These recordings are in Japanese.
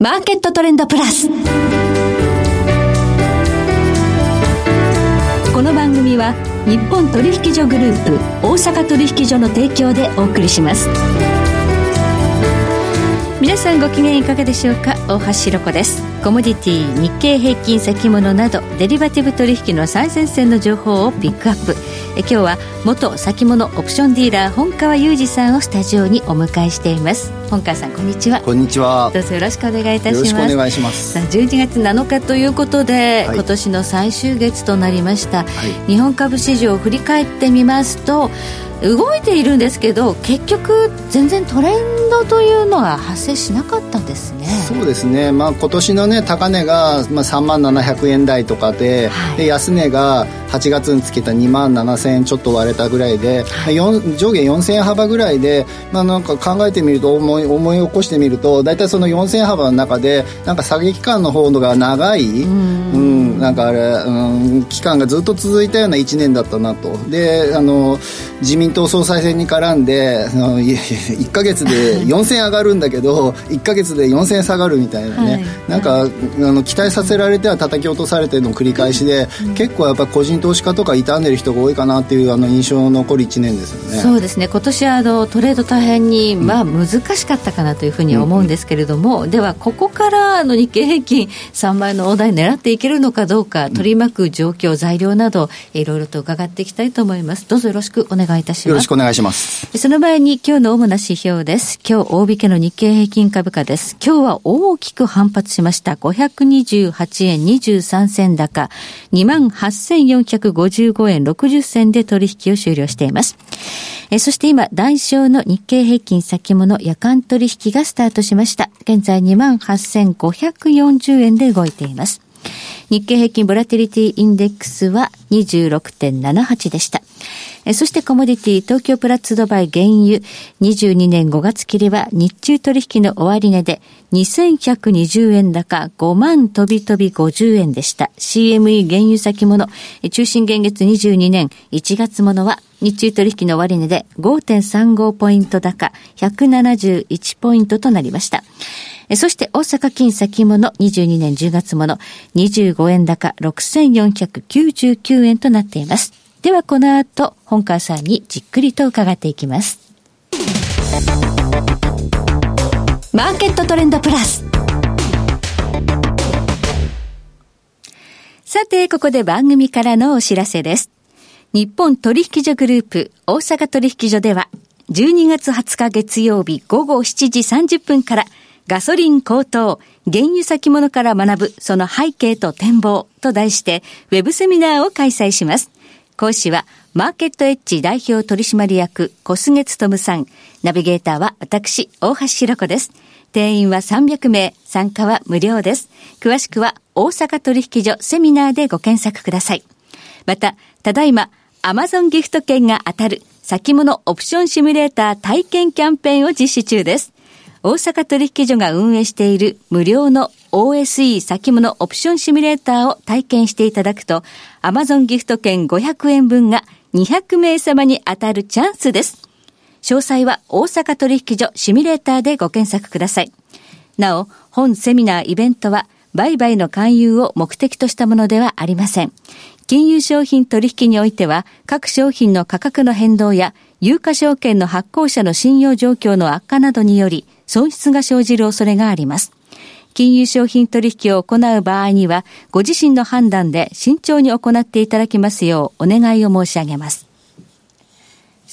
マーケットトレンドプラス。この番組は日本取引所グループ大阪取引所の提供でお送りします。皆さんご機嫌いかがでしょうか？大橋ろ子ですコモディティ日経平均先物などデリバティブ取引の最前線の情報をピックアップ。え今日は元先物オプションディーラー本川裕二さんをスタジオにお迎えしています。本川さんこんにちは。こんにちは。どうぞよろしくお願いいたします。よろしくお願いします。さあ12月7日ということで、はい、今年の最終月となりました、はい、日本株市場を振り返ってみますと動いているんですけど結局全然トレンドというのは発生しなかったんですねそうですね、まあ、今年の、ね、高値が、まあ、3万700円台とかではい、で安値が8月につけた2万7000円ちょっと割れたぐらいで、はい、上下4000円幅ぐらいで、まあ、なんか考えてみると思い思い起こしてみると大体その4000円幅の中でなんか下げ期間の方が長いうんなんかあれ、うん、期間がずっと続いたような1年だったなと。であの自民党総裁選に絡んで1か月で 4000円上がるんだけど1か月で4000円下がるみたいなね、はい、なんかあの期待させられては叩き落とされての繰り返しで、うん、結構やっぱ個人投資家とか傷んでる人が多いかなっていうあの印象残る1年ですよね。そうですね。今年はあのトレード大変に、まあ、難しかったかなというふうに思うんですけれども、うん、ではここからあの日経平均3倍の大台狙っていけるのかどうか取り巻く状況材料などいろいろと伺っていきたいと思います。どうぞよろしくお願いいたします。よろしくお願いします。その前に今日の主な指標です。今日大引けの日経平均株価です。今日は大きく反発しました。528円23銭高。28,455円60銭で取引を終了しています。えそして今、代償の日経平均先物夜間取引がスタートしました。現在28,540円で動いています。日経平均ボラティリティインデックスは26.78でした。そしてコモディティ東京プラッツドバイ原油22年5月切りは日中取引の終値で2120円高5万飛び飛び50円でした。CME 原油先物中心現月22年1月ものは日中取引の終値で5.35ポイント高171ポイントとなりました。そして大阪金先物22年10月もの25円高6499円となっています。ではこの後、本川さんにじっくりと伺っていきます。マーケットトレンドプラス。さて、ここで番組からのお知らせです。日本取引所グループ大阪取引所では、12月20日月曜日午後7時30分からガソリン高騰、原油先物から学ぶその背景と展望と題してウェブセミナーを開催します。講師はマーケットエッジ代表取締役小菅務さん。ナビゲーターは私、大橋弘子です。定員は300名、参加は無料です。詳しくは大阪取引所セミナーでご検索ください。また、ただいま、アマゾンギフト券が当たる先物オプションシミュレーター体験キャンペーンを実施中です。大阪取引所が運営している無料の OSE 先物オプションシミュレーターを体験していただくと、Amazon ギフト券500円分が200名様に当たるチャンスです。詳細は大阪取引所シミュレーターでご検索ください。なお、本セミナーイベントは、売買の勧誘を目的としたものではありません。金融商品取引においては、各商品の価格の変動や、有価証券の発行者の信用状況の悪化などにより、損失が生じる恐れがあります。金融商品取引を行う場合には、ご自身の判断で慎重に行っていただきますようお願いを申し上げます。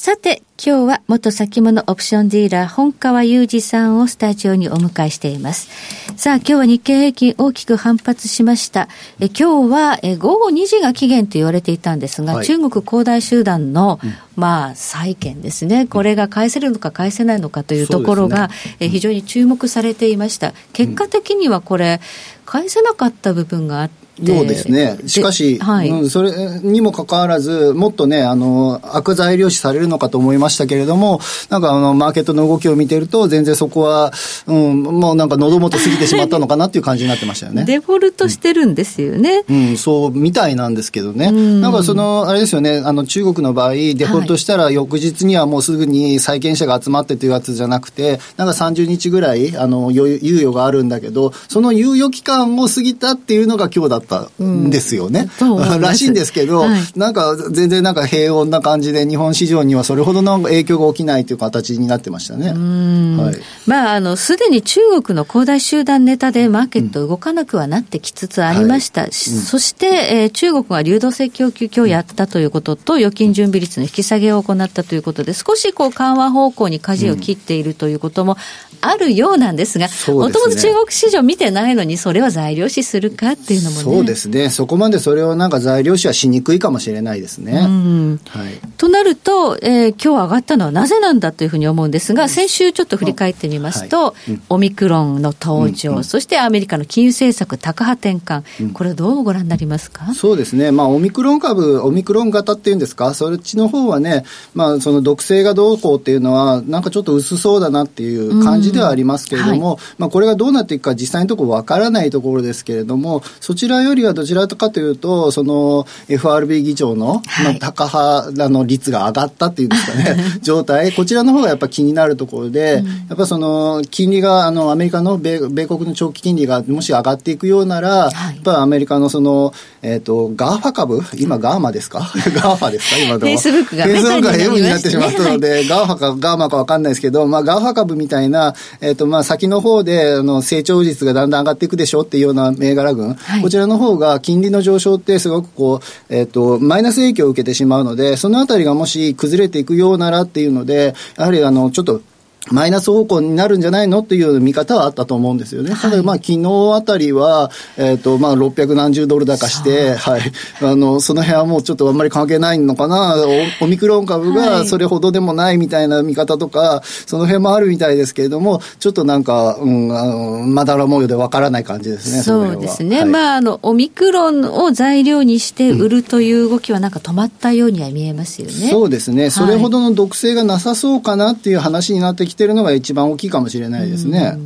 さて、今日は元先物オプションディーラー本川裕二さんをスタジオにお迎えしています。さあ、今日は日経平均大きく反発しました。え今日はえ午後2時が期限と言われていたんですが、はい、中国恒大集団の、うん、まあ、債券ですね。これが返せるのか返せないのかというところが、ね、え非常に注目されていました。結果的にはこれ、返せなかった部分があって、ようですね。しかし、はい、うん、それにもかかわらず、もっとね、あの、悪材料視されるのかと思いましたけれども、なんかあの、マーケットの動きを見てると、全然そこは、うん、もうなんか喉元過ぎてしまったのかなっていう感じになってましたよね。デフォルトしてるんですよね。うん、うん、そう、みたいなんですけどね。んなんかその、あれですよね、あの、中国の場合、デフォルトしたら翌日にはもうすぐに債権者が集まってというやつじゃなくて、なんか30日ぐらい、あの、猶予があるんだけど、その猶予期間も過ぎたっていうのが今日だったんですよね。うん、らしいんですけど、はい、なんか全然なんか平穏な感じで日本市場にはそれほどの影響が起きないという形になってましたね。はい、まあ、あの、すでに中国の恒大集団ネタでマーケット動かなくはなってきつつありました。はい、そして、えー、中国が流動性供給今日やったということと、預金準備率の引き下げを行ったということで、少しこう緩和方向に舵を切っているということもあるようなんですが、もともと中国市場見てないのに、それは材料視するかっていうのもね。そうですね。そこまでそれをなんか材料視はしにくいかもしれないですね。はい、となると、えー、今日上がったのはなぜなんだというふうに思うんですが、先週ちょっと振り返ってみますと、はい。うん、オミクロンの登場、うんうん、そしてアメリカの金融政策高波転換、うん、これどうご覧になりますか？そうですね。まあ、オミクロン株、オミクロン型っていうんですか、そっちの方はね、まあ、その毒性がどうこうっていうのは、なんかちょっと薄そうだなっていう感じではありますけれども、はい、まあ、これがどうなっていくか実際のところわからないところですけれども、そちらよりはどちらかというと、その FRB 議長の、まあ、高派の率が上がったっていうんですかね、状態、こちらの方がやっぱ気になるところで、うん、やっぱその金利が、あの、アメリカの米米国の長期金利がもし上がっていくようなら、はい、やっぱアメリカのその、えっ、ー、と、ガーファ株？今ガーマですか？ガーファですか？今でも。フェイスブックが、フェイスブックが M になってしまったので、はい、ガーファかガーマかわかんないですけど、まあガーファ株みたいな、えっ、ー、と、まあ先の方で、あの、成長率がだんだん上がっていくでしょっていうような銘柄群、はい、こちらの方が金利の上昇ってすごくこう、えっ、ー、と、マイナス影響を受けてしまうので、そのあたりがもし崩れていくようならっていうので、やはりあの、ちょっとマイナス方向になるんじゃないの？っていう見方はあったと思うんですよね。ただ、まあ、昨日あたりは、えっ、ー、と、まあ、600何十ドル高して、はい。あの、その辺はもうちょっとあんまり関係ないのかな。オミクロン株がそれほどでもないみたいな見方とか、はい、その辺もあるみたいですけれども、ちょっとなんか、うん、あの、まだら模様でわからない感じですね。そうですね。はい、まあ、あの、オミクロンを材料にして売るという動きはなんか止まったようには見えますよね。うん、そうですね。それほどの毒性がなさそうかなっていう話になってきてるのが一番大きいかもしれないですね。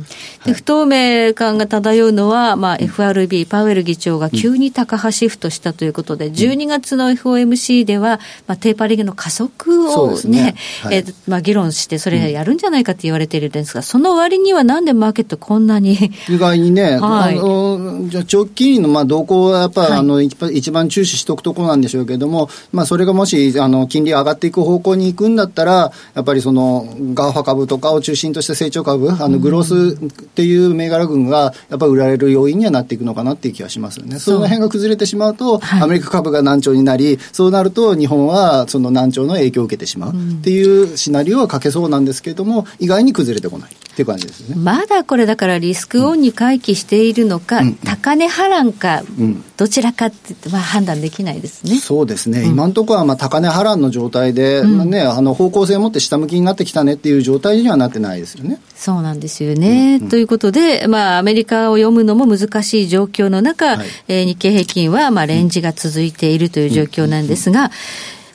で不透明感が漂うのは、まあ、FRB、パウエル議長が急に高派シフトしたということで、うん、12月の FOMC では、まあ、テーパリングの加速をね、ねはい、えまあ、議論して、それやるんじゃないかって言われているんですが、その割にはなんでマーケットこんなに 意外にね、はい、あのじゃ長期金利のまあ動向はやっぱり、はい、あの一番注視しておくところなんでしょうけれども、まあ、それがもしあの金利上がっていく方向に行くんだったら、やっぱりそのガーファ株とかを中心とした成長株、あのグロースっていう銘柄群がやっぱり売られる要因にはなっていくのかなっていう気がしますよね。その辺が崩れてしまうと、アメリカ株が軟調になり、そうなると日本はその軟調の影響を受けてしまうっていうシナリオは書けそうなんですけれども、意外に崩れてこない。っていう感じですね。まだこれだからリスクオンに回帰しているのか、うん、高値波乱か、うん、どちらかって、まあ、判断できないですね。そうですね。うん、今のところはまあ高値波乱の状態で、まあね、あの方向性を持って下向きになってきたねっていう状態にはなってないですよね。そうなんですよね。ということで、まあ、アメリカを読むのも難しい状況の中、はい、えー、日経平均はまあレンジが続いているという状況なんですが、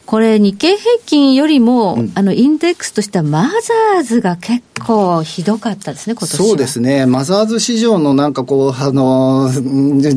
これ、日経平均よりも、うん、あのインデックスとしては、マザーズが結構ひどかったですね、今年そうですね、マザーズ市場のなんかこう、あの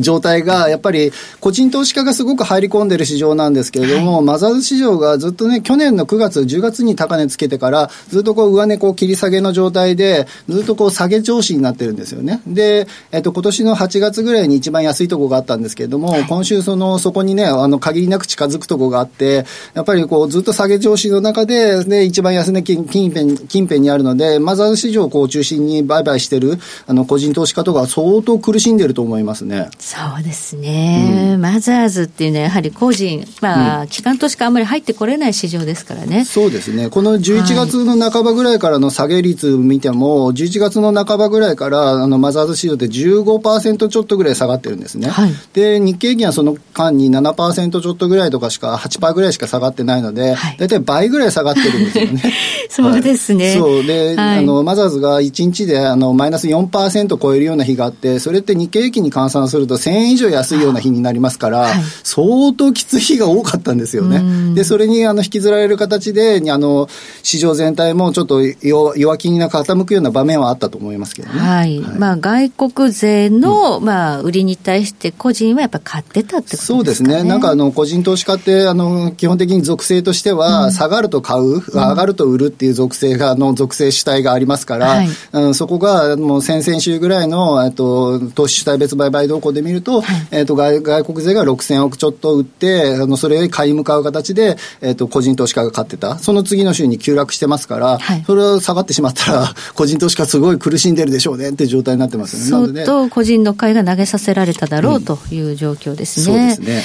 状態が、やっぱり個人投資家がすごく入り込んでる市場なんですけれども、はい、マザーズ市場がずっとね、去年の9月、10月に高値つけてから、ずっとこう上値こう切り下げの状態で、ずっとこう下げ調子になってるんですよね。で、えっと、今年の8月ぐらいに一番安いところがあったんですけれども、はい、今週その、そこにね、あの、限りなく近づくところがあって、やっぱりこうずっと下げ調子の中で、で一番安値近辺近辺にあるので、マザーズ市場をこう中心に売買してるあの個人投資家とか相当苦しんでると思いますね。そうですね。うん、マザーズっていうのはやはり個人、まあ、うん、機関投資家あんまり入ってこれない市場ですからね。そうですね。この11月の半ばぐらいからの下げ率見ても、はい、11月の半ばぐらいからあのマザーズ市場で15%ちょっとぐらい下がってるんですね。はい、で、日経平均はその間に7%ちょっとぐらいとかしか、8%ぐらいしか下がっってないので、大体倍ぐらい下がってるんですよね。そうですね。そう。で、はい、あの、マザーズが1日で、あの、マイナス4%超えるような日があって、それって日経平均に換算すると1000円以上安いような日になりますから、はい、相当きつい日が多かったんですよね。で、それに、あの、引きずられる形で、あの、市場全体もちょっと弱気にな傾くような場面はあったと思いますけどね。はい。はい、まあ、外国勢の、うん、まあ、売りに対して個人はやっぱ買ってたってことですかね。そうですね。なんか、あの、個人投資家って、あの、基本的に属性としては、下がると買う、うん、上がると売るっていう属性が、の属性主体がありますから、はい、うん、そこがもう先々週ぐらいの、えっと、投資主体別売買動向で見ると、はい、えっと外、外国勢が6000億ちょっと売って、あのそれ買い向かう形で、えっと、個人投資家が買ってた。その次の週に急落してますから、はい、それを下がってしまったら、個人投資家すごい苦しんでるでしょうねって状態になってますよね。相当個人の買いが投げさせられただろう、うん、という状況ですね。そうですね。はい。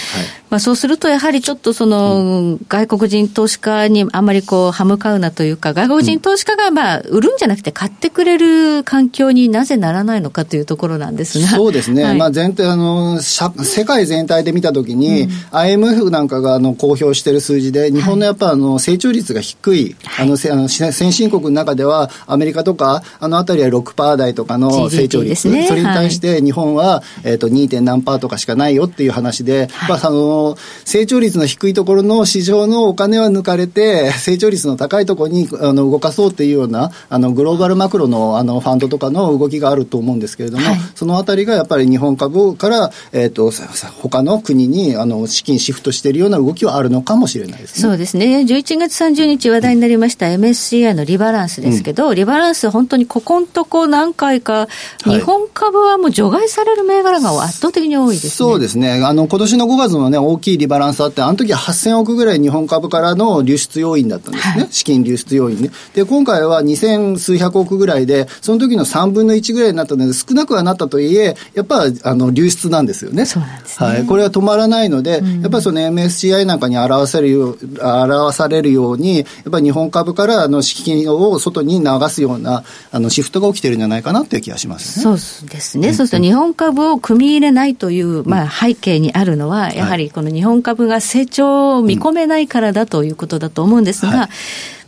まあそうすると、やはりちょっとその、うん、外国人投資家にあんまりこう、歯向かうなというか、外国人投資家がまあ、売るんじゃなくて買ってくれる環境になぜならないのかというところなんですが。そうですね。はい、まあ全体、あの、世界全体で見たときに、うん、IMF なんかがあの公表している数字で、日本のやっぱあの成長率が低い、はい、あの、あの先進国の中では、アメリカとか、あのあたりは6%台とかの成長率。ね、それに対して日本は、えっ、ー、と、2. 何パーとかしかないよっていう話で、はい、まあ、あの、成長率の低いところの市場のお金は抜かれて、成長率の高いところにあの動かそうっていうような、あの、グローバルマクロのあのファンドとかの動きがあると思うんですけれども、はい、そのあたりがやっぱり日本株から、えっ、ー、と、他の国にあの資金シフトしているような動きはあるのかもしれないですね。そうですね。11月30日話題になりました MSCI のリバランスですけど、うん、リバランス本当にここんとこ何回か、日本株はもう除外される銘柄が圧倒的に多いですね。そうですね。あの、今年の5月のね、大きいリバランスあって、あの時は8000億ぐらい日本株からの流出要因だったんですね。はい、資金流出要因ね。で、今回は2000数百億ぐらいで、その時の3分の1ぐらいになったので、少なくはなったとはいえ、やっぱあの流出なんですよね。そうなんですね。はい。これは止まらないので、うん、やっぱりその MSCI なんかに表せるよう、表されるように、やっぱり日本株からあの資金を外に流すようなあのシフトが起きてるんじゃないかなという気がします、ね、そうですね。うん、そうすると日本株を組み入れないという、まあ、背景にあるのは、やはりこの日本株が成長を見込めないからだということだと思うんですが、はい。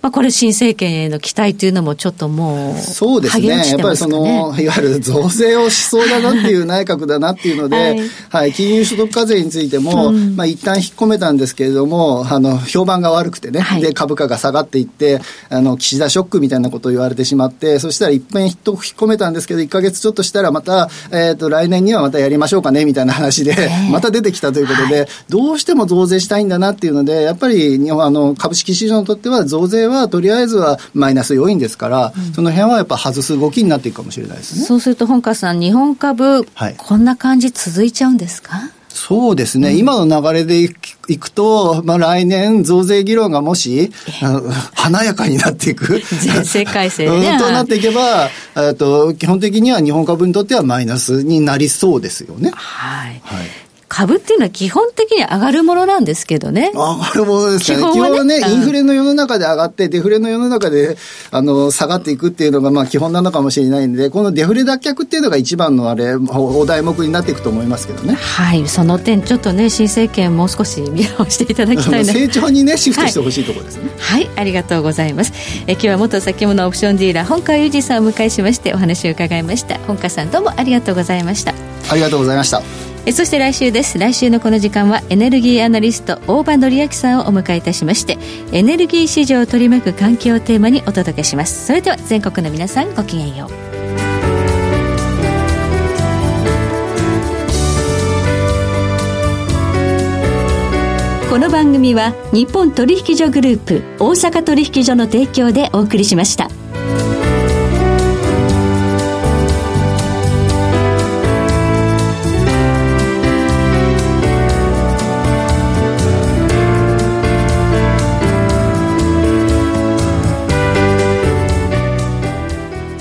まあ、これ、新政権への期待というのも、ちょっともう、そうですね、やっぱりその、いわゆる増税をしそうだなっていう内閣だなっていうので、はい、はい、金融所得課税についても、うん、まあ一旦引っ込めたんですけれども、あの評判が悪くてね、はい、で株価が下がっていって、あの岸田ショックみたいなことを言われてしまって、そしたら一遍引っ込めたんですけど、1か月ちょっとしたら、また、えーと、来年にはまたやりましょうかねみたいな話で、また出てきたということで、はい、どうしても増税したいんだなっていうので、やっぱり日本あの株式市場にとっては、増税はとりあえずはマイナス要因ですから、うん、その辺はやっぱ外す動きになっていくかもしれないですね。そうすると本川さん、日本株、はい、こんな感じ続いちゃうんですか？そうですね、うん、今の流れでいくと、まあ、来年、増税議論がもし、華やかになっていく、税制改正ね、となっていけばと、基本的には日本株にとってはマイナスになりそうですよね。はい、はい株っていうのは基本的に上がるものなんですけどね。上がるものですね。基本はね、インフレの世の中で上がって、デフレの世の中で、あの、下がっていくっていうのが、まあ基本なのかもしれないんで、このデフレ脱却っていうのが一番のあれ、お題目になっていくと思いますけどね。はい、その点、ちょっとね、新政権もう少し見直していただきたいな。成長にね、シフトしてほしいところですね、はい。はい、ありがとうございます。え今日は元先物オプションディーラー、本川裕二さんをお迎えしまして、お話を伺いました。本川さん、どうもありがとうございました。ありがとうございました。えそして来週です。来週のこの時間はエネルギーアナリスト大場紀明さんをお迎えいたしましてエネルギー市場を取り巻く環境をテーマにお届けします。それでは全国の皆さんごきげんよう。この番組は日本取引所グループ大阪取引所の提供でお送りしました。